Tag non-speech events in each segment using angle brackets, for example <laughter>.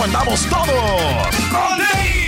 ¿Cómo andamos todos?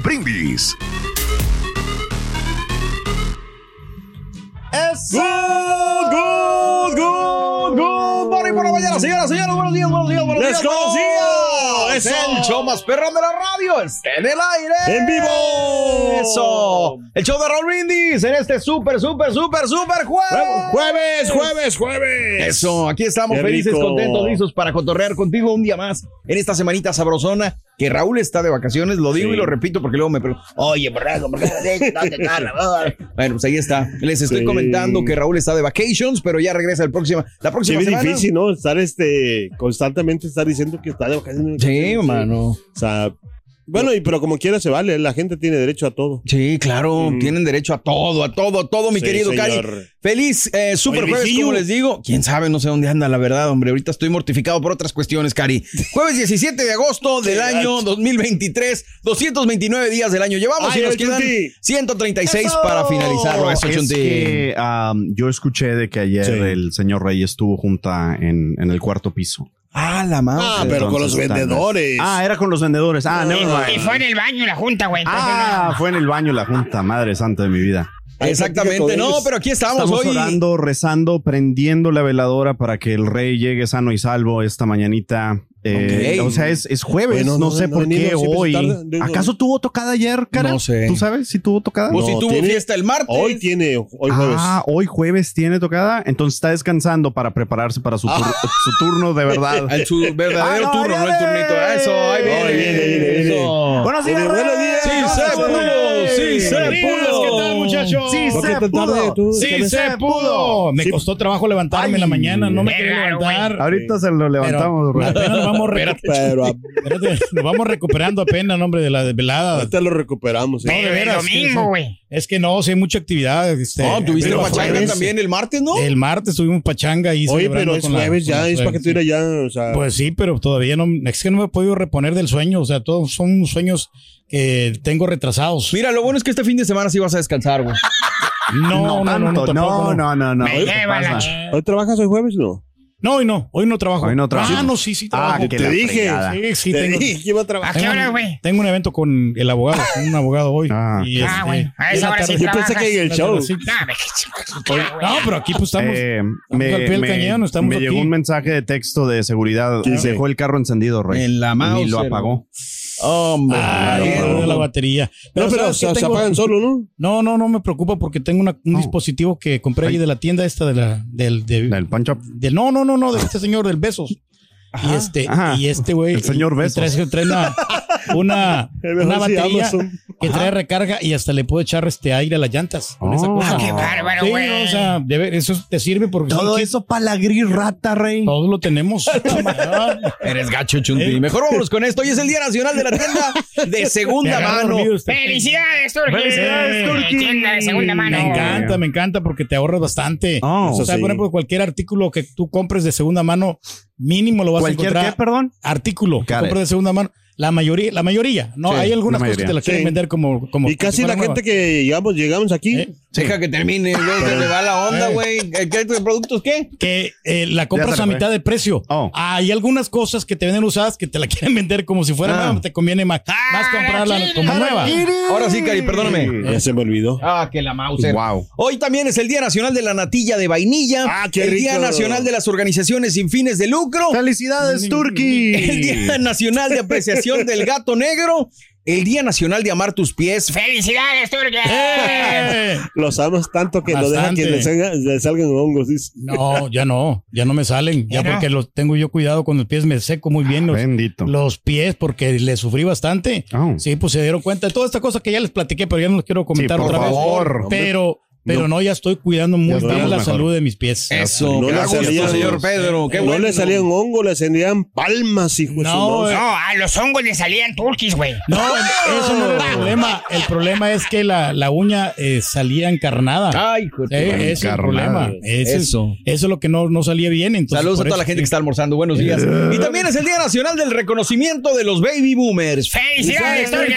Brindis. ¡Eso! ¡Good, good, good! Morning por la mañana, señoras, señores. Buenos días, buenos días, buenos días. Buenos días. Eso. El show más perrón de la radio está en el aire. ¡En vivo! Eso. El show de Raúl Brindis en este súper, súper, súper, súper jueves. Jueves, jueves, jueves. Eso, aquí estamos Qué felices, rico. contentos, listos para cotorrear contigo un día más en esta semanita sabrosona que Raúl está de vacaciones, lo digo Sí. y lo repito porque luego me preguntan, oye, borrego, ¿por qué dónde está la boda?" Bueno, pues ahí está. Les estoy Sí. comentando que Raúl está de vacations, pero ya regresa el próximo, la Sí, próxima es semana. difícil, ¿no? Estar este, constantemente estar diciendo que está de vacaciones. Sí, mano. O sea, bueno, y pero como quiera se vale, la gente tiene derecho a todo. Sí, claro, Mm. tienen derecho a todo, a todo, a todo, mi Sí, querido. Cari. Feliz eh, super Oye, jueves, como les digo. Quién sabe, no sé dónde anda, la verdad, hombre. Ahorita estoy mortificado por otras cuestiones, Cari. <laughs> Jueves 17 de agosto del año gacho. 2023, 229 días del año llevamos Ay, y nos quedan Chunti. 136 para finalizarlo. Eso, Es que, um, yo escuché de que ayer Sí. el señor Rey estuvo junta en, en el cuarto piso. Ah, la madre. Ah, pero con los vendedores. Ah, era con los vendedores. Ah, never Y fue en el baño la junta, güey. Ah, no. fue en el baño la junta, madre santa de mi vida. Exactamente. No, pero aquí estamos, Estamos hoy. orando, rezando, prendiendo la veladora para que el rey llegue sano y salvo esta mañanita. Eh. O sea, es, es jueves, Bueno, no, no, sé no, por qué hoy. ¿Acaso tuvo tocada ayer, cara? No sé. ¿Tú sabes si tuvo tocada? Pues si tuvo tiene- fiesta el martes. Hoy tiene, hoy jueves. Ah, hoy jueves tiene tocada, entonces está descansando para prepararse para su, tur- su turno de verdad. <laughs> El su verdadero Ah, no, turno, no el turnito. Eso, ahí viene. Ahí viene, viene, viene. Eso. Buenos días, buenos días. Muchachos? Sí ¿Por qué se pudo. tú? Sí, ¿Qué se pudo. Me Sí. costó trabajo levantarme en la mañana. No me quería levantar. Ahorita se lo levantamos, Pero apenas nos vamos, Pero a- Espérate, nos vamos recuperando apenas, hombre, de la desvelada. ahorita lo recuperamos. ¿eh? No, de veras, domingo, güey. Es que no, sí hay mucha actividad. Este, No, tuviste pero pachanga jueves, también el martes, ¿no? El martes tuvimos pachanga ahí. Oye, pero es la- jueves ya, es para que tú ir allá, o sea. Pues sí, pero todavía no, es que no me he podido reponer del sueño. O sea, todos son sueños que tengo retrasados. Mira, lo bueno es que este fin de semana sí vas a descansar, güey. No, no, no, no, tanto, no, no, no, no. Me ¿Qué ch- ¿Hoy trabajas hoy jueves? No. No, hoy no, hoy no trabajo. Hoy no trabajas. Ah, no, sí, sí Ah, trabajo. que Te la dije. fregada. Sí, sí, Te tengo, dije iba a ¿A trabajar. qué tengo, hora, güey? tengo un evento con el abogado, con un abogado hoy. Ah. y Ah, este, güey. A esa hora sí Yo pensé que el show. tarde, sí. No, me qué No, pero aquí pues estamos. Eh, Estamos al pie del cañón, estamos me aquí. llegó un mensaje de texto de seguridad. ¿Qué? Dejó el carro encendido, Rey. En la Y Mauser, lo apagó. Hombre. Ay, no, no, la no. batería. No, pero ¿sabes se, apagan solo, ¿no? No, no, no me preocupa porque tengo una- un No. dispositivo que compré ahí de la tienda esta de la del de- Del punch up. del- no, no, no, no, de este señor del Besos. Y este, ajá. y este güey. El señor Besos. Trae, trae una, una, <laughs> batería que trae recarga y hasta le puedo echar este aire a las llantas. Con esa Oh. cosa. Ah, qué bárbaro, Sí, güey. no, o sea, debe- eso te sirve porque Todo eso para la gris rata, rey. Todos lo tenemos. <laughs> Eres gacho, Chunti. Mejor vámonos con esto. Hoy es el Día Nacional de la Tienda de <laughs> Segunda Mano. ¡Felicidades, Turki! Felicidades, Turki! Tienda de segunda mano. Me encanta, me encanta porque te ahorras bastante. Oh. o sea, sí. por ejemplo, cualquier artículo que tú compres de segunda mano, mínimo lo vas a ¿Cualquier qué, perdón? Artículo que it. de segunda mano. La mayoría, la mayoría. No, Sí, hay algunas cosas que te la quieren Sí. vender como, como Y casi la gente que llegamos, llegamos aquí. ¿Eh? Deja que termine, luego se le va la onda, Eh. güey. ¿Qué qué productos qué? que eh, la compras a mitad de precio. Oh. Hay algunas cosas que te venden usadas que te la <laughs> quieren vender como si fuera Ah. nueva. Te conviene más, más comprarla como nueva. Ahora sí, Cari, perdóname. Ya se me olvidó. Ah, que la Mauser. Wow. Hoy también es el Día Nacional de la Natilla de Vainilla. Ah, qué el Día. Nacional de las Organizaciones sin fines de lucro. ¡Felicidades, Turkey! El Día Nacional de Apreciación <laughs> del Gato Negro. El Día Nacional de Amar tus pies. ¡Felicidades, Turki! ¡Eh! Los amas tanto que lo dejan que Bastante. le, salga- le salgan hongos. dice. No, ya no, ya no me salen. Ya ¿Ya no? porque los tengo yo cuidado con los pies, me seco muy bien los, Bendito. los pies porque le sufrí bastante. Oh. Sí, pues se dieron cuenta de toda esta cosa que ya les platiqué, pero ya no los quiero comentar por otra favor. vez. Pero, pero no. ya estoy cuidando muy bien la mejor. salud de mis pies. Eso, No le salían- señor Pedro. Qué no bueno. le salían hongos, le salían palmas, hijo de su No, eh, No, a los hongos le salían turquis, güey. No, eso no era el problema. El problema es que la, la uña eh, salía encarnada. Ay, hijo de Eh, ese es el problema. Ese Eso. eso es lo que no, no salía bien. Entonces, Saludos a toda la gente que está almorzando. Buenos días. Y también es el Día Nacional del Reconocimiento de los Baby Boomers. ¡Felicidades, Turki!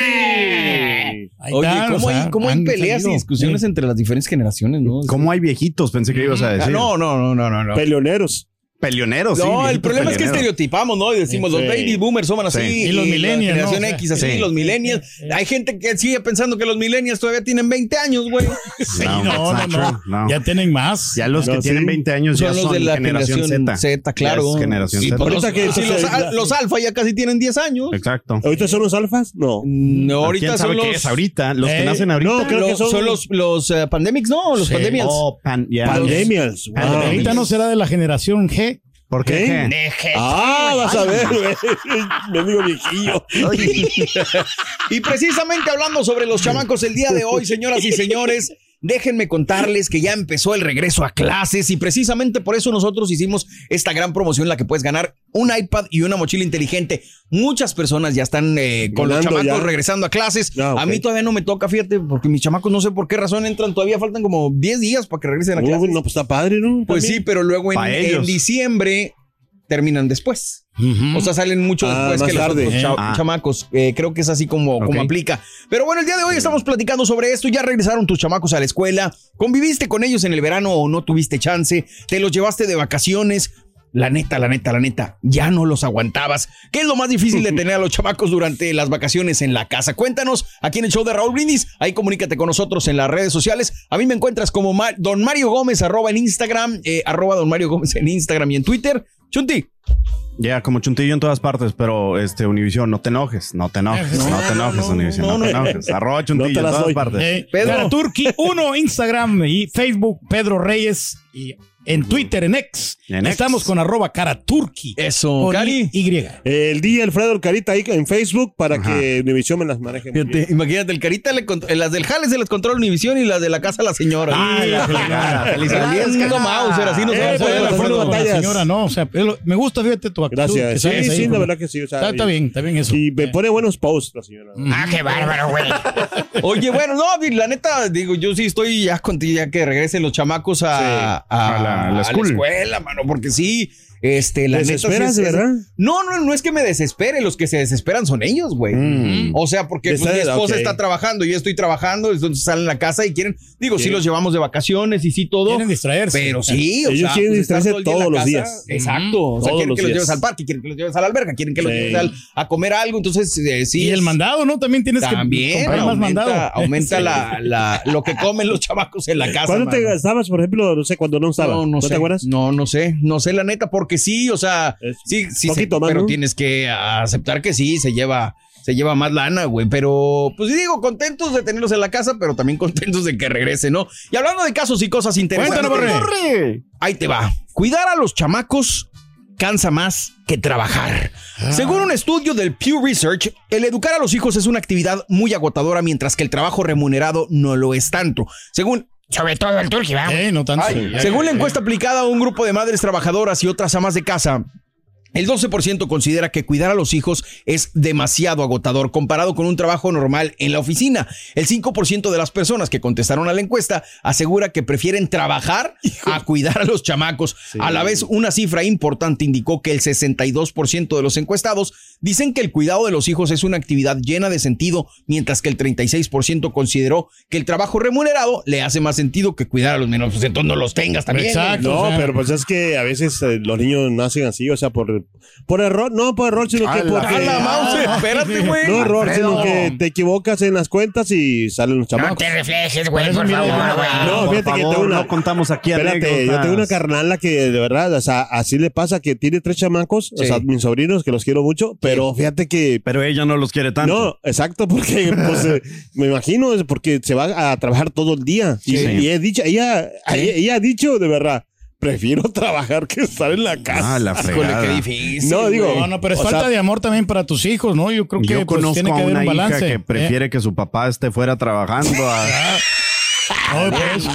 Ahí Oye, ¿cómo, o sea, hay, cómo hay peleas y discusiones Sí. entre las diferentes generaciones, no? ¿Cómo hay viejitos? Pensé que ibas a Ah, decir. no, no, no, no, no. no. Peleoneros. Peleoneros, sí. No, el problema es que estereotipamos, ¿no? Y decimos, Sí. los baby boomers son así. Sí. Y los millennials, La generación ¿no? O sea, X así, sí. los millennials. Hay gente que sigue pensando que los millennials todavía tienen 20 años, güey. Sí, No, no, no, no. Ya tienen más. Ya los que tienen sí. 20 años ya Son los de la generación, generación Z, claro. Ya es generación Sí, Z. Ahorita los, que los, al- los alfa ya casi tienen 10 años. Exacto. ¿Ahorita son los alfas? No. No, ahorita ¿Quién sabe son qué los, es ahorita? Los que Eh, nacen ahorita. no, creo que los- son- son los, los eh, pandemics, ¿no? Los Sí. pandemials. Oh. Pandemials. Wow. Ahorita no será de la generación G. ¿Por qué? Ah, vas a ver, güey. <laughs> Me digo viejillo. <laughs> Y precisamente hablando sobre los chamacos el día de hoy, señoras y señores, déjenme contarles que ya empezó el regreso a clases y precisamente por eso nosotros hicimos esta gran promoción en la que puedes ganar un iPad y una mochila inteligente. Muchas personas ya están eh, con los chamacos ya. regresando a clases. Ah. A mí todavía no me toca, fíjate, porque mis chamacos no sé por qué razón entran, todavía faltan como 10 días para que regresen a clases. no, pues está padre, ¿no? pues sí, pero luego en, diciembre terminan después. O sea, salen mucho Ah, después más que los tarde. otros cha- Ah. chamacos. Eh, creo que es así como, como aplica. Pero bueno, el día de hoy estamos platicando sobre esto. Ya regresaron tus chamacos a la escuela. ¿Conviviste con ellos en el verano o no tuviste chance? ¿Te los llevaste de vacaciones? La neta, la neta, la neta, ya no los aguantabas. ¿Qué es lo más difícil de <laughs> tener a los chamacos durante las vacaciones en la casa? Cuéntanos aquí en el show de Raúl Brindis. Ahí comunícate con nosotros en las redes sociales. A mí me encuentras como Ma- Don Mario Gómez, arroba en Instagram, eh, arroba Don Mario Gómez en Instagram y en Twitter. Chunti. Ya, como chuntillo en todas partes, pero este Univision, no te enojes, no te enojes, <laughs> no, te enojes, Univision, no, te enojes. Arroba chuntillo No te <laughs> en todas doy. partes. Eh, Pedro. Pedro Turki 1, Instagram y Facebook, Pedro Reyes y en Twitter, en X. En X. Estamos con arroba cara Turki. Eso, Con Cari. Y. El día Alfredo el Carita ahí en Facebook para que Univision me las maneje. muy Fíjate, bien. imagínate, el carita, le las del jale se las controla Univisión y las de la casa la señora. Ay, la Felicidades, cara. Mauser, así no se va a Eh, poder las la señora, no, o sea, me gusta, fíjate tu actitud. Gracias. Sí, ahí sí, la verdad que sí. o sea, Está, está bien, está bien eso. Y me pone buenos posts la señora. Ah, qué bárbaro, güey. <laughs> Oye, bueno, no, la neta, digo, yo sí estoy ya contigo, ya que regresen los chamacos a, Sí, a, a la- a la school. escuela, mano, porque sí, este, la ¿Te sí desesperas, es- de verdad? No, no, no es que me desespere, los que se desesperan son ellos, güey. Mm. O sea, porque pues, mi esposa está trabajando, yo estoy trabajando, entonces salen a la casa y quieren, digo, sí, Sí. los llevamos de vacaciones y sí todo. Quieren distraerse. Pero sí, o Ellos sea, quieren pues, distraerse todo todos los casa. días. Exacto. O sea, Todos quieren los que los días. lleves al parque, quieren que los lleves a la alberca, quieren que los lleves al- a comer algo. Entonces, eh, sí. y el mandado, ¿no? También tienes que También comprar más aumenta, mandado. aumenta Sí. la, la- lo que comen los chamacos en la casa. ¿Cuándo te gastabas, por ejemplo, no sé, cuando no estaba? No, no, sé. te acuerdas? No, no sé. No sé la neta, porque sí, o sea, Es sí, sí, poquito se- más, pero ¿no? tienes que aceptar que sí, se lleva, se lleva más lana, güey. Pero, pues digo, contentos de tenerlos en la casa, pero también <laughs> contentos de que regresen, ¿no? Y hablando de casos y cosas interesantes. Cuéntanos, Borre. Ahí te va. Cuidar a los chamacos cansa más que trabajar. Según un estudio del Pew Research, el educar a los hijos es una actividad muy agotadora, mientras que el trabajo remunerado no lo es tanto. Según Sobre todo el turqui, ¿va? Eh, no tanto. según la encuesta aplicada a un grupo de madres trabajadoras y otras amas de casa, el 12% considera que cuidar a los hijos es demasiado agotador comparado con un trabajo normal en la oficina. El 5% de las personas que contestaron a la encuesta asegura que prefieren trabajar <laughs> a cuidar a los chamacos. A la vez, una cifra importante indicó que el 62% de los encuestados dicen que el cuidado de los hijos es una actividad llena de sentido, mientras que el 36% consideró que el trabajo remunerado le hace más sentido que cuidar a los menores. Pues entonces no los tengas también. Exacto. No, o sea- pero pues es que a veces eh, los niños nacen así, o sea, por, por error, no por error, sino que A la- porque... a la mouse, espérate, güey. No error, Alfredo. sino que te equivocas en las cuentas y salen los No chamacos. te reflejes, güey, Por favor, güey. No, fíjate que tengo una... no contamos aquí Espérate, yo tengo una carnala que de verdad, o sea, así le pasa que tiene tres chamacos, o sea, mis sobrinos que los quiero mucho, pero fíjate que Pero ella no los quiere tanto. no, exacto, porque pues, eh, me imagino es porque se va a trabajar todo el día. Y, Sí. y he dicho, ella, ella, ella ha dicho de verdad, prefiero <laughs> trabajar que estar en la casa. Ah, la <laughs> Híjole, fregada. qué difícil. No, digo. No, no, pero es falta sea- de amor también para tus hijos, ¿no? Yo creo que Yo pues, tiene que a haber una un hija balance. que prefiere que su papá esté fuera trabajando a... Eh, <laughs> no, por, eso,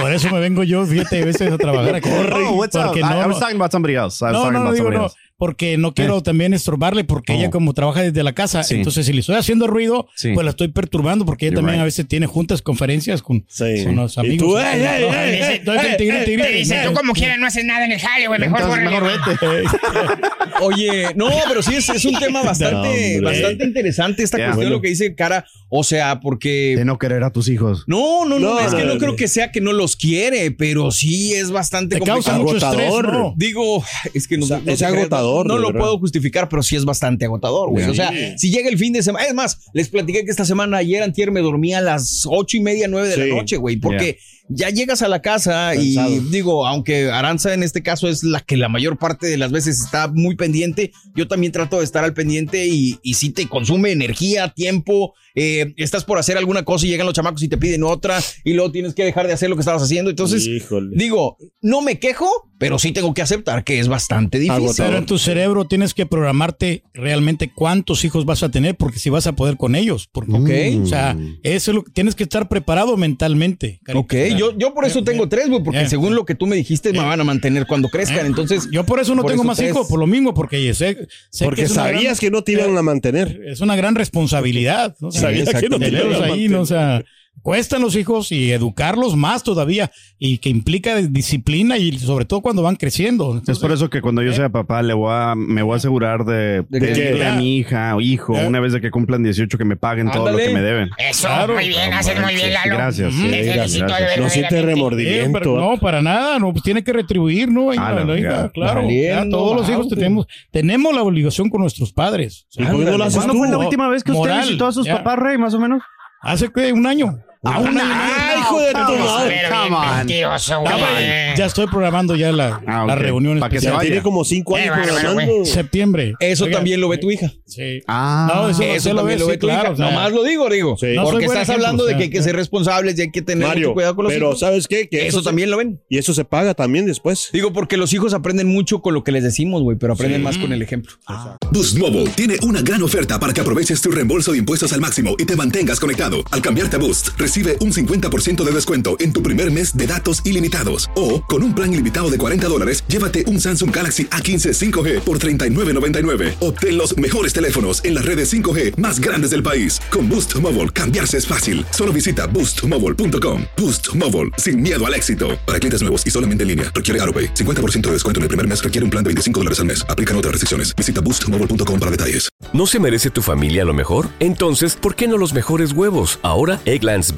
por eso me vengo yo, fíjate, a veces a trabajar. Oh, what's up? I, no, I was talking about somebody else. I was no, talking no, no, about digo somebody no, else. Porque no quiero también estorbarle, porque ella Oh. como trabaja desde la casa, Sí. entonces si le estoy haciendo ruido, Sí. pues la estoy perturbando, porque ella You're también right. a veces tiene juntas, conferencias con, Sí. con los Y amigos. tú, ey, ey, No, ey, dice, Te dice, grite. tú como quieras no haces nada en el jale, güey. Mejor mejor vete. <laughs> Oye, no, pero sí es, es un tema <laughs> bastante, hombre. bastante interesante esta Ya, cuestión, bueno. lo que dice Cara. O sea, porque. De no querer a tus hijos. No, no, no, No, es que no, no, creo no. que sea que no los quiere, pero sí es bastante Te causa complicado. mucho estrés, Agotador. ¿no? Digo, es que no, no te es creas, agotador, No, lo verdad. puedo justificar, pero sí es bastante agotador, güey. O sea, si llega el fin de semana. Es más, les platiqué que esta semana, ayer, antier, me dormía a las ocho y media, nueve de Sí. la noche, güey. Porque ya llegas a la casa y digo, aunque Aranza en este caso es la que la mayor parte de las veces está muy pendiente, yo también trato de estar al pendiente y, y si te consume energía, tiempo, eh, estás por hacer alguna cosa y llegan los chamacos y te piden otra y luego tienes que dejar de hacer lo que estabas haciendo. Entonces, Híjole. digo, no me quejo, pero sí tengo que aceptar que es bastante difícil. Agotador. Pero en tu cerebro tienes que programarte realmente cuántos hijos vas a tener, porque si vas a poder con ellos. Porque, Ok. O sea, eso es lo que tienes que estar preparado mentalmente. carita. Ok, yo, yo por eso tengo tres, güey, porque Eh. según lo que tú me dijiste, me van a mantener cuando crezcan. Entonces, Yo por eso no Por tengo eso más hijos, por lo mismo, porque sé, sé Porque que es una sabías gran- que no te iban a mantener. es una gran responsabilidad. ¿no? Sabía que no te Tenerlos iban a ahí, mantener. ¿no? O sea, cuestan los hijos y educarlos más todavía y que implica disciplina y sobre todo cuando van creciendo. Es por eso que cuando yo sea papá le voy a, me voy a asegurar de, ¿De de qué? decirle a mi hija o hijo Eh. una vez de que cumplan 18 que me paguen todo lo que me deben. Eso, Claro. muy bien, haces muy bien, Lalo. Gracias, sí, gracias. No siente Eh, remordimiento. pero no, para nada, no, pues tiene que retribuir, ¿no? Ah, hija, fregada. claro. Valiendo, todos los hijos tenemos, tenemos la obligación con nuestros padres. ¿Y por qué no ¿Cuándo fue la última vez que usted visitó a sus papás, Rey, más o menos? Hace que un año. Ah, un año. ¡Ay, hijo de tu madre! Pero come bien on. mentiroso, Ya, estoy programando ya la, Ah, la reunión Pa' que se vaya. Tiene como cinco Eh, años programando. septiembre. eso Oiga, también lo ve tu hija. Sí. Ah, No, eso, Eso también lo ve sí, tu claro. hija. o sea, Nomás lo digo, digo. Sí. No porque estás ejemplo, hablando o de que hay que ser responsables y hay que tener Mario, mucho cuidado con los pero hijos. ¿sabes qué? Que Eso se- también lo ven. Y eso se paga también después. Digo, porque los hijos aprenden mucho con lo que les decimos, güey, pero aprenden más con el ejemplo. Boost Mobile tiene una gran oferta para que aproveches tu reembolso de impuestos al máximo y te mantengas conectado. Al cambiarte a Boost, recibe un 50% de descuento en tu primer mes de datos ilimitados. O, con un plan ilimitado de 40 dólares, llévate un Samsung Galaxy A15 5G por $39.99. Obtén los mejores teléfonos en las redes 5G más grandes del país. Con Boost Mobile, cambiarse es fácil. Solo visita boostmobile.com. Boost Mobile, sin miedo al éxito. Para clientes nuevos y solamente en línea, requiere AroPay. 50% de descuento en el primer mes requiere un plan de 25 dólares al mes. Aplican otras restricciones. Visita boostmobile.com para detalles. ¿No se merece tu familia lo mejor? Entonces, ¿por qué no los mejores huevos? Ahora, Egglands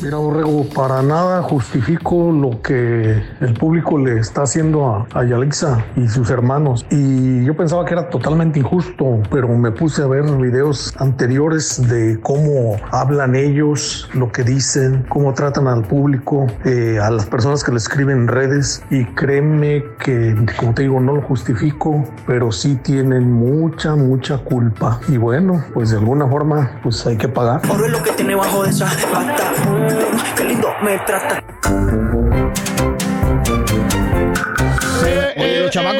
Mira, Borrego, para nada justifico lo que el público le está haciendo a, a Yalixa y sus hermanos. Y yo pensaba que era totalmente injusto, pero me puse a ver videos anteriores de cómo hablan ellos, lo que dicen, cómo tratan al público, eh, a las personas que le escriben en redes. Y créeme que, como te digo, no lo justifico, pero sí tienen mucha, mucha culpa. Y bueno, pues de alguna forma, pues hay que pagar. Lo que tiene bajo de esa. Qué lindo me trata.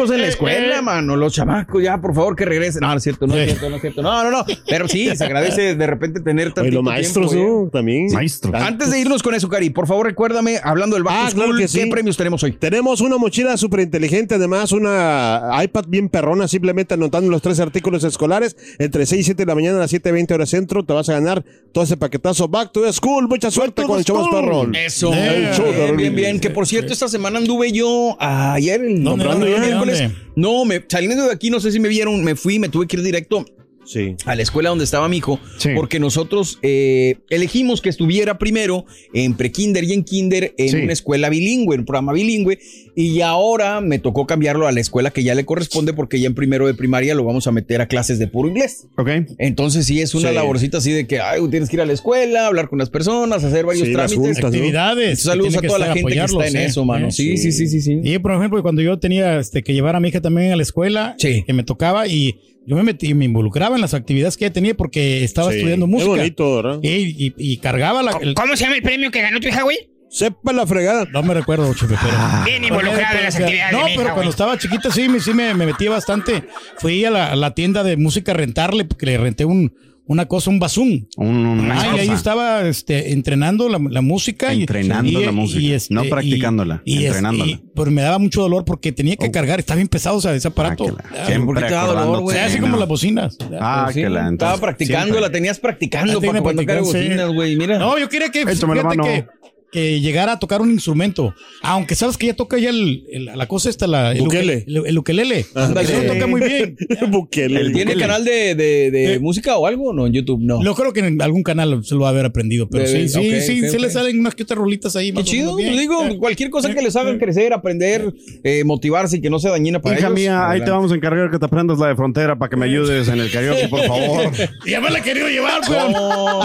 Chamacos en la escuela, mano, los chamacos, ya, por favor, que regresen. No, no es cierto, no es cierto, no es cierto. No, no, no. Pero sí, se agradece de repente tener tanto Oye, los maestros, tiempo, ¿no? También. Maestros. Antes de irnos con eso, Cari, por favor, recuérdame, hablando del back Ah, school, claro que ¿qué sí. premios tenemos hoy? Tenemos una mochila súper inteligente, además una iPad bien perrona, simplemente anotando los tres artículos escolares entre 6 y 7 de la mañana a las 7.20 horas centro, te vas a ganar todo ese paquetazo Back to the School. Mucha suerte con el show perrón. Eso, El show de bien, bien, bien. Que por cierto, esta semana anduve yo ayer, el ¿Dónde, comprando dónde, el miércoles. No, me, saliendo de aquí, no sé si me vieron, me fui, me tuve que ir directo Sí. a la escuela donde estaba mi hijo, Sí. porque nosotros eh, elegimos que estuviera primero en prekinder y en kinder en Sí. una escuela bilingüe, en un programa bilingüe, y ahora me tocó cambiarlo a la escuela que ya le corresponde porque ya en primero de primaria lo vamos a meter a clases de puro inglés. Ok. Entonces sí es una Sí. laborcita así de que ay, tienes que ir a la escuela, hablar con las personas, hacer varios trámites. juntas, ¿no? Actividades. Saludos a toda la gente que está en apoyarlos, eso, ¿eh? mano. ¿Eh? Sí, sí, sí, sí, sí. Y por ejemplo, cuando yo tenía este, que llevar a mi hija también a la escuela, Sí. que me tocaba y yo me metí, me involucraba en las actividades que ella tenía porque estaba Sí. estudiando Es música. bonito, ¿verdad? Y, y- y cargaba la. el- ¿Cómo se llama el premio que ganó tu hija, güey? Sepa la fregada. no me recuerdo, Chepe, pero. Bien involucrado en las actividades No, de mi pero hija, cuando güey. estaba chiquita sí, me, sí me, me metí bastante. Fui a la, a la tienda de música a rentarle porque le renté un, una cosa, un una Ah, y ahí estaba este, entrenando la, la música. y- Entrenando y- la música, y, este, no y- practicándola, y, este, entrenándola. y- pero me daba mucho dolor porque tenía que cargar, está bien pesado o sea, ese aparato. Ah, Ah, siempre ¿por qué te dolor, güey? así como las bocinas. Ah, Sí, que la estaba entonces, practicando, siempre. la tenías practicando para cuando practicando, bocinas, güey. Mira. No, yo quería que, Échame la fíjate mano. que, que llegara a tocar un instrumento. Aunque sabes que ella toca ya el, el- la cosa esta, la, el, Ukelele. el, el ukelele. Ándale. Eso toca muy bien. <laughs> Bukele. ¿Tiene canal de, de, de Eh, música o algo? No, en YouTube no. Lo creo que en algún canal se lo va a haber aprendido, pero Debe- sí, sí, sí, sí le salen unas que otras rolitas ahí. Qué chido, bien. pues digo, Eh, cualquier cosa que les hagan crecer, aprender, eh, motivarse y que no sea dañina para Hija ellos. mía, ahí te vamos a encargar que te aprendas la de frontera para que me ayudes en el karaoke, por favor. <laughs> Ya me la he querido llevar, pero No,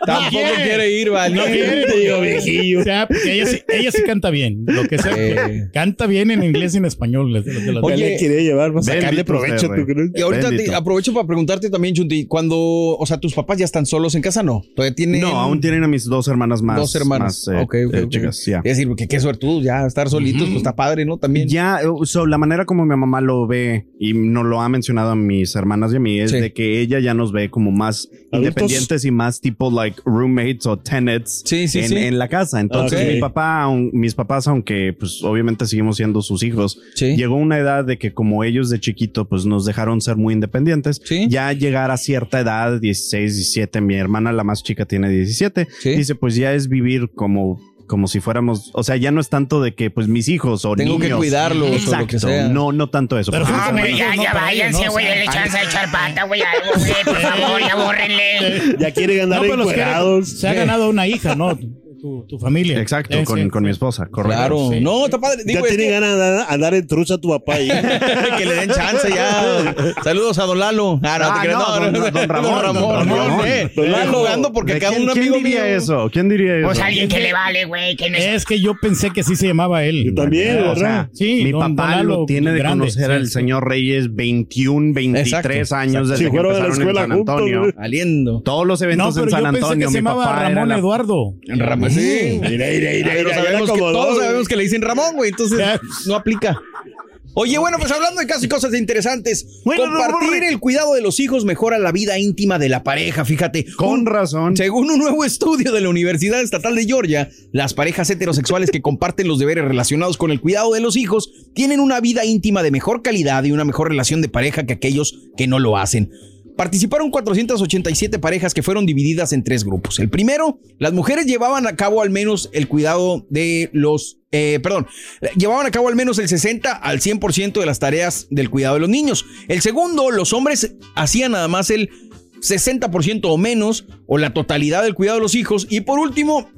<laughs> tampoco quiere. quiere ir, vale. no quiere, digo, viejillo. O sea, porque ella sí, ella sí canta bien. Lo que sea, Eh. canta bien en inglés y en español. de- de las- Oye, le quería llevar para sacarle provecho, usted, ¿tú? Y ahorita te- aprovecho para preguntarte también, Chunti, cuando, o sea, tus papás ya están solos en casa, ¿no? Todavía tienen... No, aún tienen a mis dos hermanas más. Dos hermanas. más, eh, ok, ok, eh, chicas, ya. Es decir, porque qué suertudo ya estar solitos, pues está padre, ¿no? También. Ya, eh, so, la manera como mi mamá lo ve y nos lo ha mencionado a mis hermanas y a mí es Sí. de que ella ya nos ve como más independientes y más tipo like roommates o tenants Sí, sí, en, sí. en la casa. Entonces mi papá, mis papás, aunque pues obviamente seguimos siendo sus hijos, llegó una edad de que como ellos de chiquito pues nos dejaron ser muy independientes. Ya llegar a cierta edad, 16, 17, mi hermana la más chica tiene 17, Sí. dice pues ya es vivir como como si fuéramos, o sea, ya no es tanto de que pues mis hijos o Tengo que niños. cuidarlos o lo Exacto, que sea. no no tanto eso. Pero Ah, pero ya, ya váyanse, güey, denle chance de echar pata, güey, algo, güey, por <laughs> favor, ya bórrenle. Ya quiere ganar No, quiere- encuerados. se ha ganado una hija, ¿no? Tu, tu familia. Exacto, con, sí, con mi esposa, correcto. Claro. Sí. No, está padre. Digo, Ya tiene que- ganas de andar- en trucha tu papá ahí. <laughs> que le den chance ya. Saludos a Don Lalo. Ah, no, Ah, te creas, no, don- don Ramón, Don Ramón, don no, Ramón. eh. Don Lalo Ramón. ando porque ¿De cada quién, un quién amigo diría mío. eso? ¿Quién diría eso? Pues alguien que le vale, güey, no es... Es que yo pensé que así se llamaba él. Yo también, O sea, Sí, mi don- papá lo tiene de grande, conocer sí, al señor Reyes 21, 23 Exacto, años desde Si que a empezaron en escuela San Antonio. güey. Aliendo. Todos los No, eventos en San Antonio, mi papá era Ramón Eduardo. Ramón, sí. Mira, mira, mira, Pero mira, sabemos ya que, como todos dos, sabemos que le dicen Ramón, güey, entonces no aplica. Oye, bueno, pues hablando de casos y cosas interesantes, Bueno, compartir no. el cuidado de los hijos mejora la vida íntima de la pareja, fíjate. Con Un- razón. Según un nuevo estudio de la Universidad Estatal de Georgia, las parejas heterosexuales que comparten los deberes relacionados con el cuidado de los hijos tienen una vida íntima de mejor calidad y una mejor relación de pareja que aquellos que no lo hacen. Participaron 487 parejas que fueron divididas en tres grupos. El primero, las mujeres llevaban a cabo al menos el cuidado de los, eh, perdón, llevaban a cabo al menos el 60 al 100% de las tareas del cuidado de los niños. El segundo, los hombres hacían nada más el 60% o menos, o la totalidad del cuidado de los hijos. Y por último,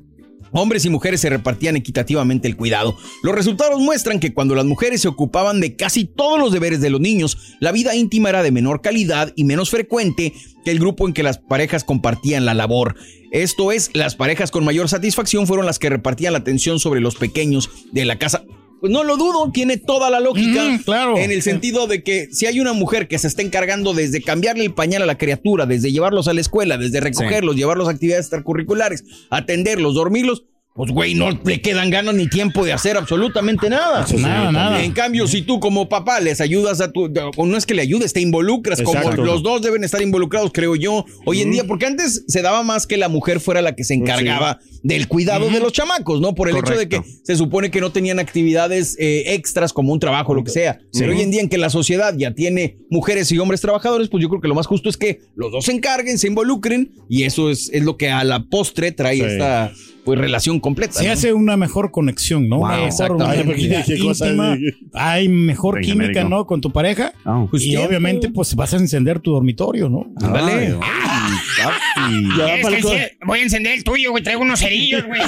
Hombres y mujeres se repartían equitativamente el cuidado. Los resultados muestran que cuando las mujeres se ocupaban de casi todos los deberes de los niños, la vida íntima era de menor calidad y menos frecuente que el grupo en que las parejas compartían la labor. Esto es, las parejas con mayor satisfacción fueron las que repartían la atención sobre los pequeños de la casa. Pues no lo dudo, tiene toda la lógica. Mm, claro. En el sentido de que si hay una mujer que se está encargando desde cambiarle el pañal a la criatura, desde llevarlos a la escuela, desde recogerlos, llevarlos a actividades extracurriculares, atenderlos, dormirlos, pues güey, no le quedan ganas ni tiempo de hacer absolutamente nada. Eso sí, Nada, nada. En cambio, si tú como papá les ayudas a tu, o no es que le ayudes, te involucras, Exacto. como los dos deben estar involucrados, creo yo, hoy en día, porque antes se daba más que la mujer fuera la que se encargaba del cuidado de los chamacos, ¿no? Por el hecho de que se supone que no tenían actividades eh, extras como un trabajo, lo que sea. Pero hoy en día en que la sociedad ya tiene mujeres y hombres trabajadores, pues yo creo que lo más justo es que los dos se encarguen, se involucren, y eso es, es lo que a la postre trae Sí. esta pues relación completa. Se ¿no? hace una mejor conexión, ¿no? Wow, Una mejor exactamente. unidad Qué cosa íntima, es- hay mejor química. ¿no? Con tu pareja. Oh. y obviamente, pues vas a encender tu dormitorio, ¿no? Que sí, voy a encender el tuyo, güey. Traigo unos cerillos, güey.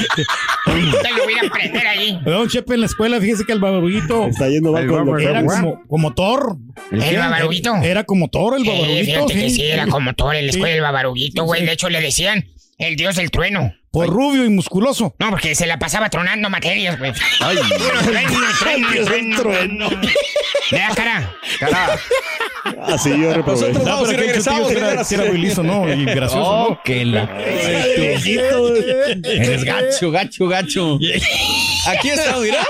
Ahorita lo voy a prender ahí. Un chepe en la escuela, fíjese que el babaruguito Está yendo mal con lo era como, como Thor. ¿El Era- babaruguito? Era como Thor el Eh, babaruguito. fíjate que sí, era como todo en la escuela el babaruguito, güey. De hecho, le decían el dios del trueno. Por rubio y musculoso. No, porque se la pasaba tronando materias, güey. Puro <laughs> trueno, trueno, trueno, trueno. Vea, cara. Cara. Así yo reprobé. Nosotros No, vamos y pero regresamos. sí era- señoras y sí era muy listo, ¿no? Y <laughs> gracioso, Oh, ¿no? que la... Eres gacho, gacho, gacho. <laughs> Aquí está, mira.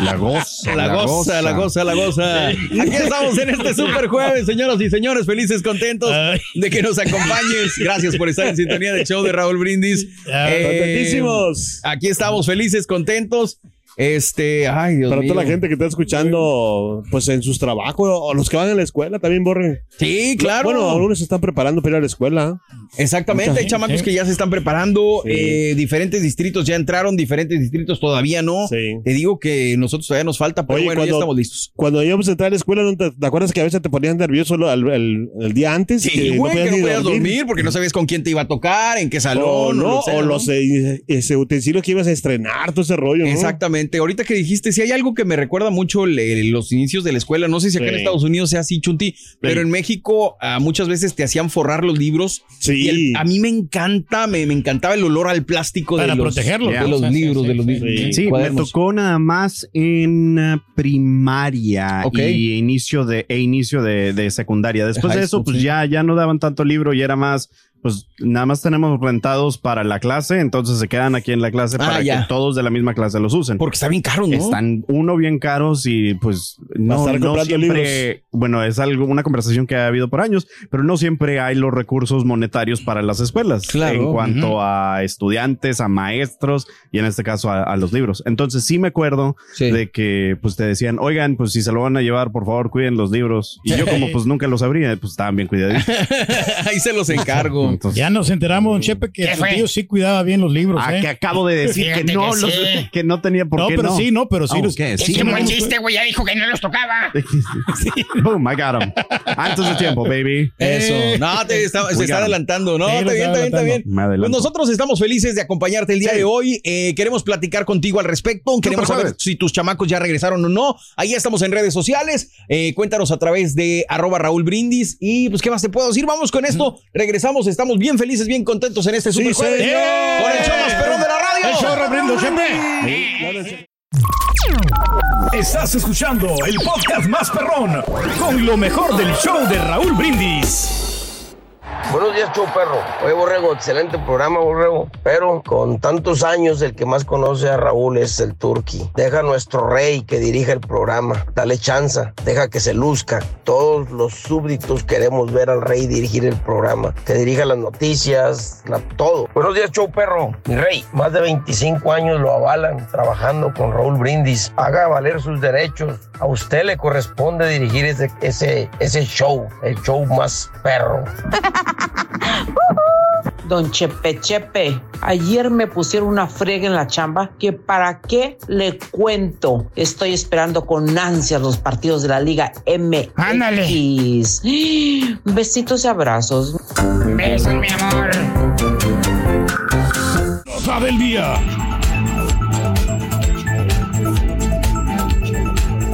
La goza. La goza, la goza, la goza. Aquí estamos en este super jueves, señoras y señores, felices, contentos de que nos acompañes. Gracias por estar en sintonía del show de Raúl Brindis. Ay, Contentísimos. Aquí estamos felices, contentos. Este, ay, Dios Para mío. toda la gente que está escuchando, pues en sus trabajos, o los que van a la escuela también, borren. Sí, claro. Bueno, algunos se están preparando para ir a la escuela. Exactamente, Mucha hay chamacos que ya se están preparando, Sí. eh, diferentes distritos ya entraron, diferentes distritos todavía no. Sí. Te digo que nosotros todavía nos falta, pero Oye, bueno, ya cuando- estamos listos. Cuando íbamos a entrar a la escuela, ¿no te, te acuerdas que a veces te ponías nervioso lo- el, el- el día antes? Sí, güey, que no ni podías dormir porque no sabías con quién te iba a tocar, en qué salón. O, no, lo que sea, o ¿no? los eh, ese utensilios que ibas a estrenar, todo ese rollo, ¿no? Ahorita que dijiste, si hay algo que me recuerda mucho le- los inicios de la escuela, no sé si acá en. Estados Unidos sea así, Chunti, pero en México ah, muchas veces te hacían forrar los libros. Sí. Y el- a mí me encanta, me, me encantaba el olor al plástico Para de los, protegerlos, de los Sí, sí, libros, sí, de los sí. libros. Sí, me tocó nada más en eh, primaria y inicio de e inicio de, de secundaria. Después high de eso, school, pues sí. ya, ya no daban tanto libro y era más, pues nada más tenemos rentados para la clase, entonces se quedan aquí en la clase Ah, para ya. que todos de la misma clase los usen. Porque está bien caro, ¿no? Están uno bien caros y pues no, estar no siempre, bueno, es algo, una conversación que ha habido por años, pero no siempre hay los recursos monetarios para las escuelas Claro. en cuanto a estudiantes, a maestros y en este caso a, a los libros. Entonces sí me acuerdo Sí. de que pues te decían, oigan, pues si se lo van a llevar, por favor, cuiden los libros. Y yo como pues nunca los abría, pues estaban bien cuidaditos. <laughs> Ahí se los encargo. Entonces, Ya nos enteramos, don Chepe, que ¿Qué su fue? tío sí cuidaba bien los libros, ah, ¿eh? que acabo de decir que no, que los- sí. que no tenía por No, qué pero sí, no, pero sí los- ok, Es sí, que no. buen chiste, güey. Ya dijo que no los tocaba. <laughs> Boom, I got 'em. Antes de tiempo, baby. Eso. Eh. No, te está, se está adelantando. No, Sí, está bien, está bien, está bien. Pues nosotros estamos felices de acompañarte el día de hoy. Eh, queremos platicar contigo al respecto. Queremos saber si tus chamacos ya regresaron o no. Ahí estamos en redes sociales. Eh, cuéntanos a través de arroba Raúl Brindis. Y pues, ¿qué más te puedo decir? Vamos con esto. Regresamos. Estamos bien felices, bien contentos en este super jueves. señor. Con el show más perrón de la radio. El show Rabrindo, Chepe. Estás escuchando el podcast más perrón con lo mejor del show de Raúl Brindis. Buenos días, show perro. Oye, Borrego, excelente programa, Borrego. Pero con tantos años, el que más conoce a Raúl es el Turqui. Deja a nuestro rey que dirija el programa. Dale chanza, deja que se luzca. Todos los súbditos queremos ver al rey dirigir el programa. Que dirija las noticias, la- todo. Buenos días, show perro. Mi rey, más de 25 años lo avalan trabajando con Raúl Brindis. Haga valer sus derechos. A usted le corresponde dirigir ese, ese, ese show, el show más perro. <laughs> Don Chepe Chepe, ayer me pusieron una frega en la chamba que para qué le cuento. Estoy esperando con ansias los partidos de la Liga MX. Ándale. <gasps> Besitos y abrazos. Besos, mi amor. Nota del día.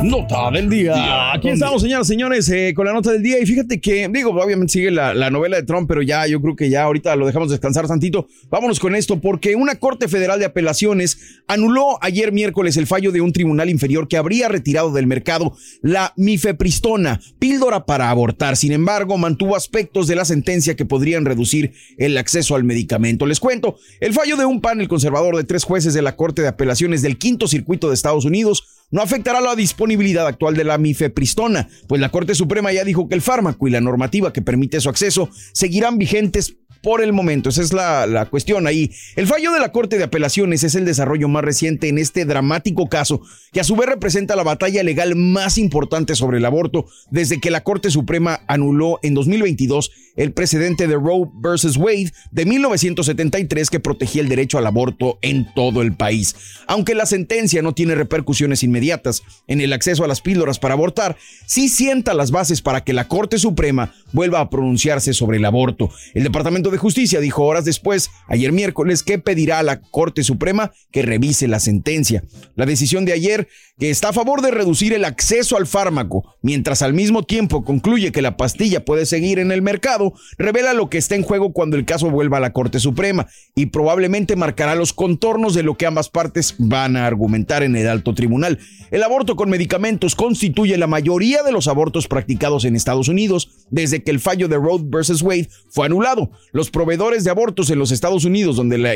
Nota del día. Aquí estamos, señoras y señores, eh, con la nota del día. Y fíjate que, digo, obviamente sigue la, la novela de Trump, pero ya yo creo que ya ahorita lo dejamos descansar tantito. Vámonos con esto, porque una Corte Federal de Apelaciones anuló ayer miércoles el fallo de un tribunal inferior que habría retirado del mercado la mifepristona, píldora para abortar. Sin embargo, mantuvo aspectos de la sentencia que podrían reducir el acceso al medicamento. Les cuento, el fallo de un panel conservador de tres jueces de la Corte de Apelaciones del Quinto Circuito de Estados Unidos no afectará la disponibilidad actual de la mifepristona, pues la Corte Suprema ya dijo que el fármaco y la normativa que permite su acceso seguirán vigentes por el momento. Esa es la, cuestión ahí. El fallo de la Corte de Apelaciones es el desarrollo más reciente en este dramático caso, que a su vez representa la batalla legal más importante sobre el aborto desde que la Corte Suprema anuló en 2022 el precedente de Roe versus Wade de 1973 que protegía el derecho al aborto en todo el país. Aunque la sentencia no tiene repercusiones inmediatas en el acceso a las píldoras para abortar, sí sienta las bases para que la Corte Suprema vuelva a pronunciarse sobre el aborto. El Departamento de Justicia dijo horas después, ayer miércoles, que pedirá a la Corte Suprema que revise la sentencia. La decisión de ayer, que está a favor de reducir el acceso al fármaco, mientras al mismo tiempo concluye que la pastilla puede seguir en el mercado, revela lo que está en juego cuando el caso vuelva a la Corte Suprema y probablemente marcará los contornos de lo que ambas partes van a argumentar en el alto tribunal. El aborto con medicamentos constituye la mayoría de los abortos practicados en Estados Unidos desde que el fallo de Roe versus Wade fue anulado. Los proveedores de abortos en los Estados Unidos, donde la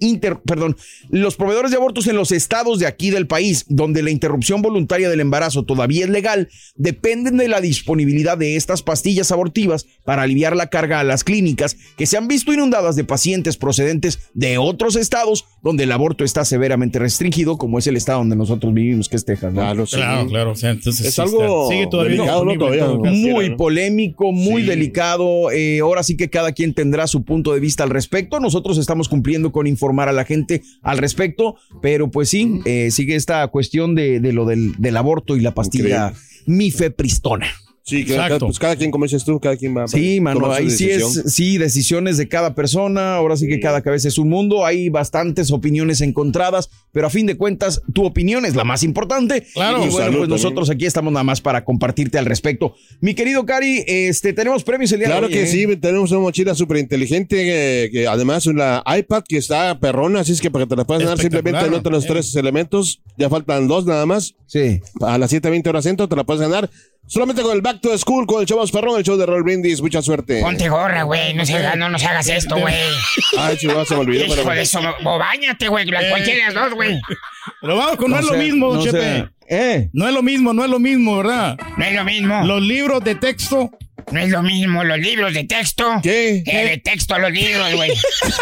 inter, perdón, los proveedores de abortos en los estados de aquí del país, donde la interrupción voluntaria del embarazo todavía es legal, dependen de la disponibilidad de estas pastillas abortivas para aliviar la carga a las clínicas que se han visto inundadas de pacientes procedentes de otros estados donde el aborto está severamente restringido, como es el estado donde nosotros vivimos, que es Texas. ¿no? Claro, claro, claro. O sea, entonces Es sí algo está- sigue todavía muy polémico, muy delicado. Eh, ahora sí que cada quien tendrá su punto de vista al respecto. Nosotros estamos cumpliendo con informar a la gente al respecto, pero pues sí, eh, sigue esta cuestión de, de lo del, del aborto y la pastilla mifepristona. Sí, que cada, pues cada quien, como dices tú, cada quien va a Sí, mano, ahí sí decisión. es, sí, decisiones de cada persona, ahora sí que cada cabeza es un mundo, hay bastantes opiniones encontradas, pero a fin de cuentas, tu opinión es la más importante. Claro. Y bueno, Salud pues también. nosotros aquí estamos nada más para compartirte al respecto. Mi querido Cari, este, tenemos premios el día Claro de hoy. que ¿eh? sí, tenemos una mochila súper inteligente, que, que además una iPad que está perrona, así es que para que te la puedas ganar simplemente anota los eh. tres elementos, ya faltan dos nada más. Sí. A las 7.20 horas centro te la puedes ganar solamente con el Back to School, con el show más perrón, el show de Roll Brindis. Mucha suerte. Ponte gorra, güey. No, se- no nos hagas esto, güey. <laughs> Ay, chihuahua, se me olvidó. Hijo de eso. O báñate, güey. la- Cualquiera de las dos, güey. Pero vamos con no, No es lo mismo, no Chepe. Eh. No es lo mismo, no es lo mismo, ¿verdad? No es lo mismo. Los libros de texto. No es lo mismo los libros de texto. ¿Qué? Eh, de texto a los libros, güey.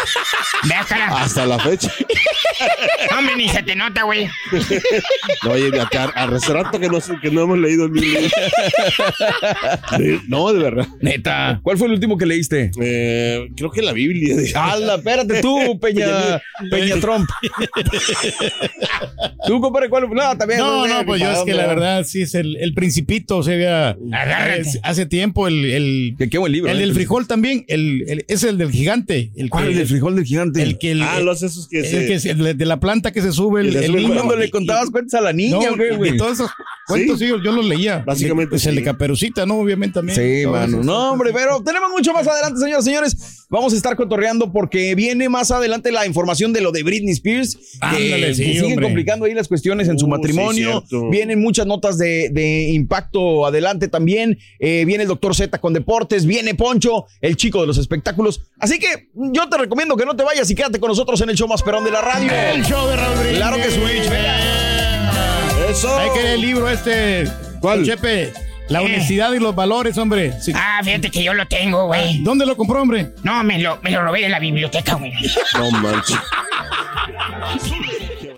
<laughs> Déjala. Hasta la fecha. Hombre, ni se te nota, güey. No, oye, acá, hace rato que no, que no hemos leído el libro. De- No, de verdad. Neta. ¿Cuál fue el último que leíste? Eh, creo que la Biblia. ¡Hala! Espérate tú, <laughs> Peña, Peña Trump. ¿Tú, compadre, cuál? No, también. No, no, pues yo es que la ¿verdad? sí es el, el principito, o sea, es- hace tiempo el, el, Que qué buen libro. el ¿eh? del frijol también, el, el- es el del gigante. El ¿Cuál? que, El del frijol del gigante. El que el, Ah, los esos que el que se- de, de la planta que se sube el, Que se el sube niño. Cuando le contabas cuentos a la niña, No, güey, y güey. todos esos cuentos sí, yo, yo los leía. Básicamente, Pues el de sí. Caperucita, ¿no? Obviamente también. Sí, mano. No, hombre, pero tenemos mucho más adelante, señoras y señores. Vamos a estar cotorreando porque viene más adelante la información de lo de Britney Spears. Que Ándale, sí, que siguen hombre. complicando ahí las cuestiones en su Uh, matrimonio. Vienen muchas notas de, de impacto adelante también. Eh, viene el doctor Z con deportes. Viene Poncho, el chico de los espectáculos. Así que yo te recomiendo que no te vayas y quédate con nosotros en el show más perón de la radio. El show de Raúl Brindis. Claro que switch, venga. Eso. Hay que leer el libro este. ¿Cuál? Chepe. La honestidad y los valores, hombre. Sí. Ah, fíjate que yo lo tengo, güey. ¿Dónde lo compró, hombre? No, me lo, me lo robé de la biblioteca, güey. No manches. <laughs>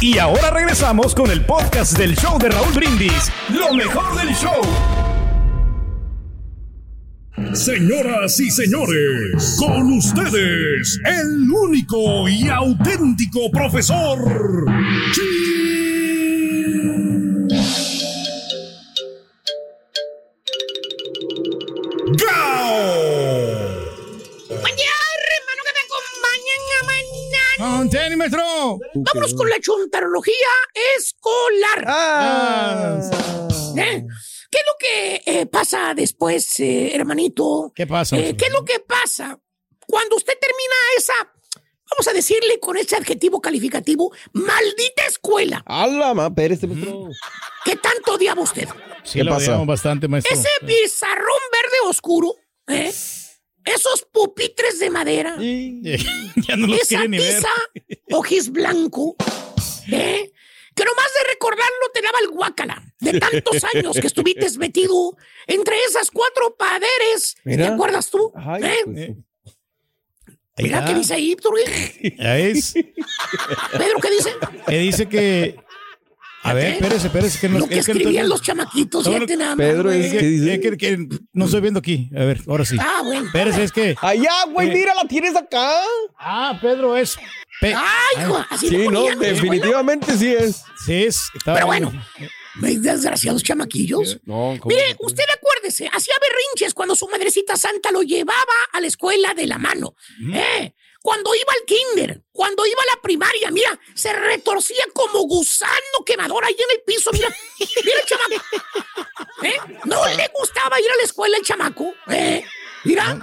Y ahora regresamos con el podcast del show de Raúl Brindis. Lo mejor del show. Señoras y señores, con ustedes, el único y auténtico profesor. Me acompañan a mañana. ¡Con tenis, maestro! Vámonos con la chuntarología escolar. Ah. ¿Eh? ¿Qué es lo que eh, pasa después, eh, hermanito? ¿Qué pasa? Eh, ¿Qué es lo que pasa cuando usted termina esa, vamos a decirle con ese adjetivo calificativo, maldita escuela? ¡Hala, ma! Espérate, maestro. ¿Qué tanto odiaba usted? Sí, lo odiamos bastante, maestro. Ese pizarrón verde oscuro, ¿eh? Esos pupitres de madera. <laughs> ya no los esa ni ver. tiza ojis blanco, ¿eh? Que nomás de recordarlo te daba el guácala de tantos <laughs> años que estuviste metido entre esas cuatro paderes. ¿Te acuerdas tú? Ay, ¿Eh? pues, Mira qué dice ahí, Turgi. Ya es. Pedro, ¿qué dice? Que dice que. A ver, espérese, espérese. Que no, Lo que es que no escribían los chamaquitos, No, fíjate nada más, Pedro, es que, ¿qué dice? es que- que no estoy viendo aquí. A ver, ahora sí. Ah, bueno. Espérese, es que. Allá, güey, Eh, mira, la tienes acá. Ah, Pedro es. Pe- Ay, hijo, así Sí, no, definitivamente sí es. Sí es. Pero bueno, ¿veis desgraciados chamaquillos? No, ¿cómo? Mire, usted acuérdese, hacía berrinches cuando su madrecita santa lo llevaba a la escuela de la mano. ¿Eh? Cuando iba al kinder, cuando iba a la primaria, mira, se retorcía como gusano quemador ahí en el piso, mira. Mira el chamaco. ¿Eh? No le gustaba ir a la escuela el chamaco. ¿Eh? Mira,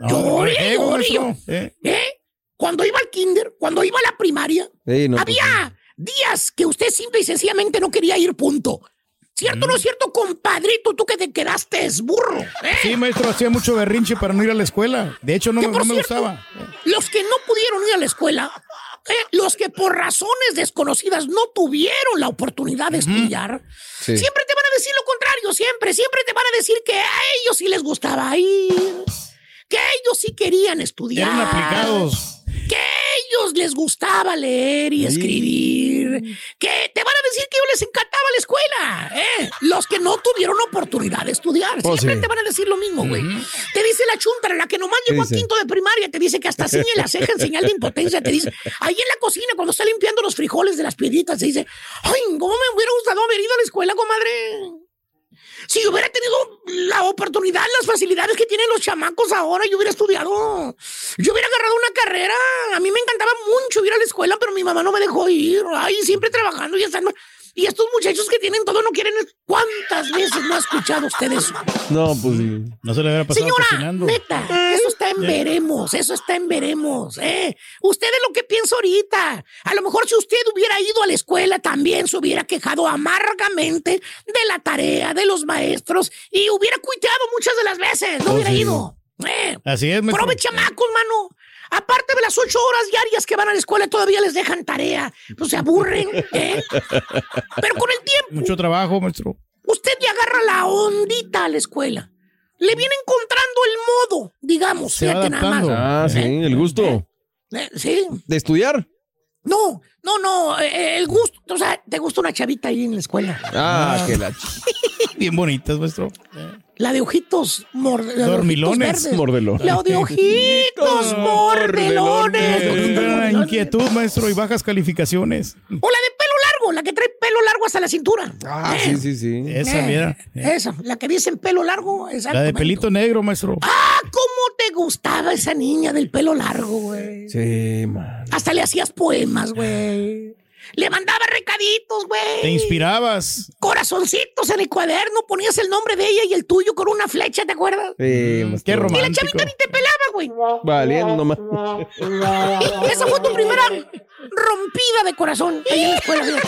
No, llore, eh, llore, llore. eh. ¿Eh? Cuando iba al kinder, cuando iba a la primaria, Sí, no, pues, había días que usted simple y sencillamente no quería ir, punto. ¿Cierto o no es cierto, compadrito? Tú que te quedaste es burro. ¿eh? Sí, maestro, hacía mucho berrinche para no ir a la escuela. De hecho, no, me- no me cierto, gustaba. Los que no pudieron ir a la escuela, ¿eh? los que por razones desconocidas no tuvieron la oportunidad de estudiar, Sí. siempre te van a decir lo contrario, siempre, siempre te van a decir que a ellos sí les gustaba ir, que ellos sí querían estudiar. Eran aplicados. que a ellos les gustaba leer y escribir, que te van a decir que ellos les encantaba la escuela, ¿eh? Los que no tuvieron oportunidad de estudiar, Oh, siempre sí. te van a decir lo mismo, güey. Te dice la chuntara, la que nomás llegó a quinto de primaria, te dice que hasta ciñe la ceja en señal de impotencia, te dice, ahí en la cocina, cuando está limpiando los frijoles de las piedritas, te dice, ay, ¿cómo me hubiera gustado haber ido a la escuela, comadre? Si hubiera tenido la oportunidad, las facilidades que tienen los chamacos ahora, yo hubiera estudiado. Yo hubiera agarrado una carrera. A mí me encantaba mucho ir a la escuela, pero mi mamá no me dejó ir. Ay, siempre trabajando y están. Y estos muchachos que tienen todo no quieren. ¿Cuántas veces no ha escuchado usted eso? No, pues. No se le hubiera pasado Señora, cocinando. neta, eso está en veremos, eso está en veremos, ¿eh? Usted es lo que piensa ahorita. A lo mejor si usted hubiera ido a la escuela también se hubiera quejado amargamente de la tarea de los maestros y hubiera cuiteado muchas de las veces, no Oh, hubiera sí. ido. ¿eh? Así es, maestro. Prove chamacos, mano. Aparte de las ocho horas diarias que van a la escuela, todavía les dejan tarea. Pues se aburren, ¿eh? Pero con el tiempo, Mucho trabajo, maestro. usted ya agarra la ondita a la escuela. Le viene encontrando el modo, digamos, Se va fíjate nada más. Ah, sí, el gusto. Eh, sí. ¿De estudiar? No, no, no, eh, el gusto. O sea, te gusta una chavita ahí en la escuela. Ah, que la... <laughs> Bien bonitas, maestro. La de ojitos mor- la de ojitos Dormilones. Mordelón. La de ojitos <laughs> mordelones. Una inquietud, maestro, y bajas calificaciones. O la de largo, la que trae pelo largo hasta la cintura. Ah, sí, sí, sí. Esa, Eh, mira. Esa, la que dicen pelo largo. La de pelito negro, maestro. Ah, ¿cómo te gustaba esa niña del pelo largo, güey? Sí, man. Hasta le hacías poemas, güey. Le mandaba recaditos, güey. Te inspirabas. Corazoncitos en el cuaderno, ponías el nombre de ella y el tuyo con una flecha, ¿te acuerdas? Sí, Qué maestro. Y la romántico. chavita ni te pelaba, güey. Valiendo más. Y <laughs> esa fue tu primera rompida de corazón ahí en la escuela. <laughs>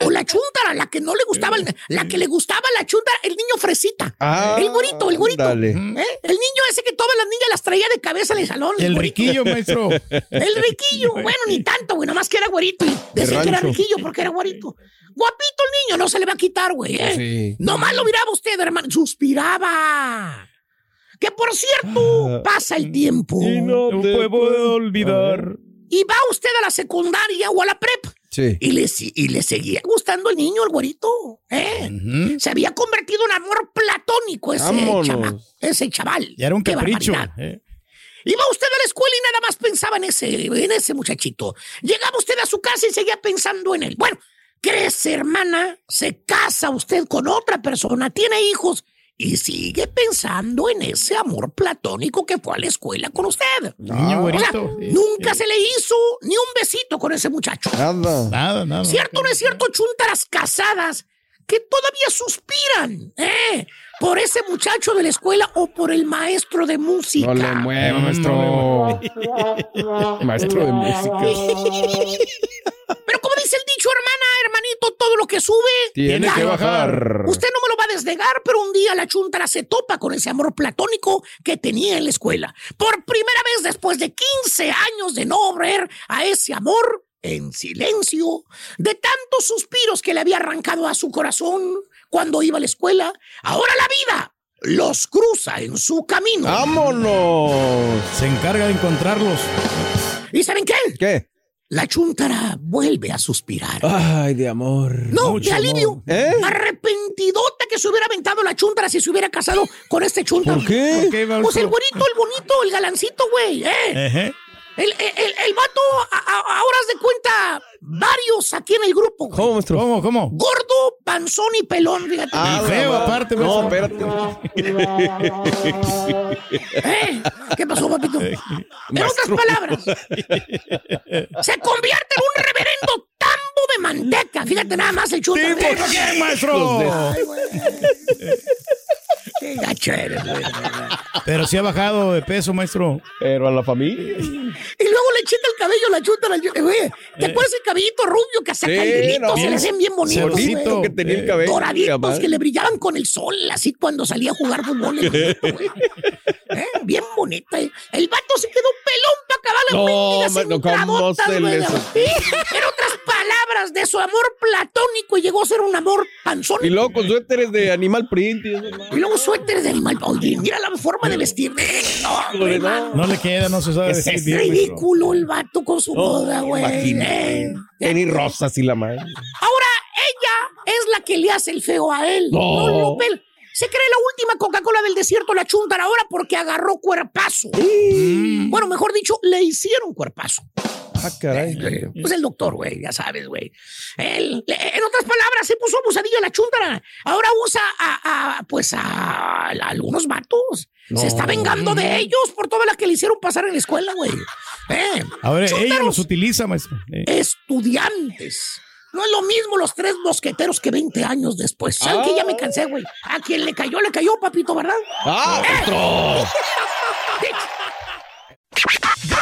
O la chuntara, la que no le gustaba, el- la que le gustaba la chuntara, el niño fresita. Ah, el güerito, el güerito. dale. ¿Eh? El niño ese que todas las niñas las traía de cabeza en el salón. El riquillo, maestro. El riquillo, bueno, ni tanto, güey, nomás que era güerito. Y decía que era riquillo porque era güerito. Guapito el niño, no se le va a quitar, güey. ¿eh? Sí. Nomás lo miraba usted, hermano. Suspiraba. Que por cierto, pasa el tiempo. Y no No te puedo olvidar. Y va usted a la secundaria o a la prep. Sí. Y le, y le seguía gustando el niño, el güerito. ¿eh? Se había convertido en amor platónico ese, ese chaval. Ya era un Qué capricho. eh. Iba usted a la escuela y nada más pensaba en ese, en ese muchachito. Llegaba usted a su casa y seguía pensando en él. Bueno, crece, hermana, se casa usted con otra persona, tiene hijos y sigue pensando en ese amor platónico que fue a la escuela con usted. Niño O sea. Sí, nunca se le hizo ni un besito con ese muchacho. Nada. Nada, nada. ¿Cierto o no es cierto, chuntaras casadas que todavía suspiran ¿eh? por ese muchacho de la escuela o por el maestro de música? No le mueva, maestro. <laughs> Maestro de música. <laughs> Pero dice el dicho, hermana, hermanito, todo lo que sube Tiene que bajar. Usted no me lo va a desnegar, pero un día la chuntara se topa con ese amor platónico que tenía en la escuela. Por primera vez después de 15 años de no ver a ese amor en silencio, de tantos suspiros que le había arrancado a su corazón cuando iba a la escuela, ahora la vida los cruza en su camino. ¡Vámonos! Se encarga de encontrarlos. ¿Y saben qué? ¿Qué? La chuntara vuelve a suspirar. Ay, de amor. No, Mucho de alivio. ¿Eh? Arrepentidota que se hubiera aventado la chuntara si se hubiera casado con este chuntara. ¿Por qué? ¿Por qué, Pues el bonito, el bonito, el galancito, güey. ¿eh? El, el, el- vato, a- a- ahora cuenta, varios aquí en el grupo. güey. ¿Cómo, maestro? ¿Cómo, cómo? Gordo, panzón y pelón, fíjate. Ah, Y feo, aparte, No, maestro. espérate. ¿Eh? ¿Qué pasó, papito? En otras palabras, se convierte en un reverendo tambo de manteca. Fíjate nada más el chuntara. ¿Tipo quién, maestro? Ay, güey. Qué gacho eres, güey. Pero sí ha bajado de peso, maestro. Pero a la familia. Y luego le chita el cabello, la chuta, la chuta. Güey, ¿te acuerdas el cabellito rubio que Sí, caidelitos no, se le hacen bien bonitos? bonito güey? que tenía el cabello. Doraditos que le brillaban con el sol, así cuando salía a jugar fútbol. el. <laughs> Eh, Bien bonito. eh. El vato se quedó pelón para acabar la No, mano, ¿cómo se les- otras palabras, de su amor platónico llegó a ser un amor panzón. Y luego con suéteres de animal print. y eso, Y luego suéter de animal. Oye, mira la forma de vestir. No, güey, no. No le queda, no se sabe Es maestro. ridículo el vato con su boda, güey. imagínate. Eh. Tenis rosas y la madre. Ahora ella es la que le hace el feo a él. No. No, Se cree la última Coca-Cola del desierto, la chuntan ahora porque agarró cuerpazo. Bueno, mejor dicho, le hicieron cuerpazo. Ah, caray. Pues el doctor, güey, ya sabes, güey. En otras palabras, se puso abusadillo la chuntara. Ahora usa a, a, pues a, a algunos vatos. No. Se está vengando de ellos por todas las que le hicieron pasar en la escuela, güey. <laughs> Eh, Ahora ella chúntaros, los utiliza, maestro. Eh, estudiantes. No es lo mismo los tres mosqueteros que 20 años después. ¿Saben que ya me cansé, güey? A quien le cayó, le cayó, papito, ¿verdad? ¡Ah, maestro! <laughs>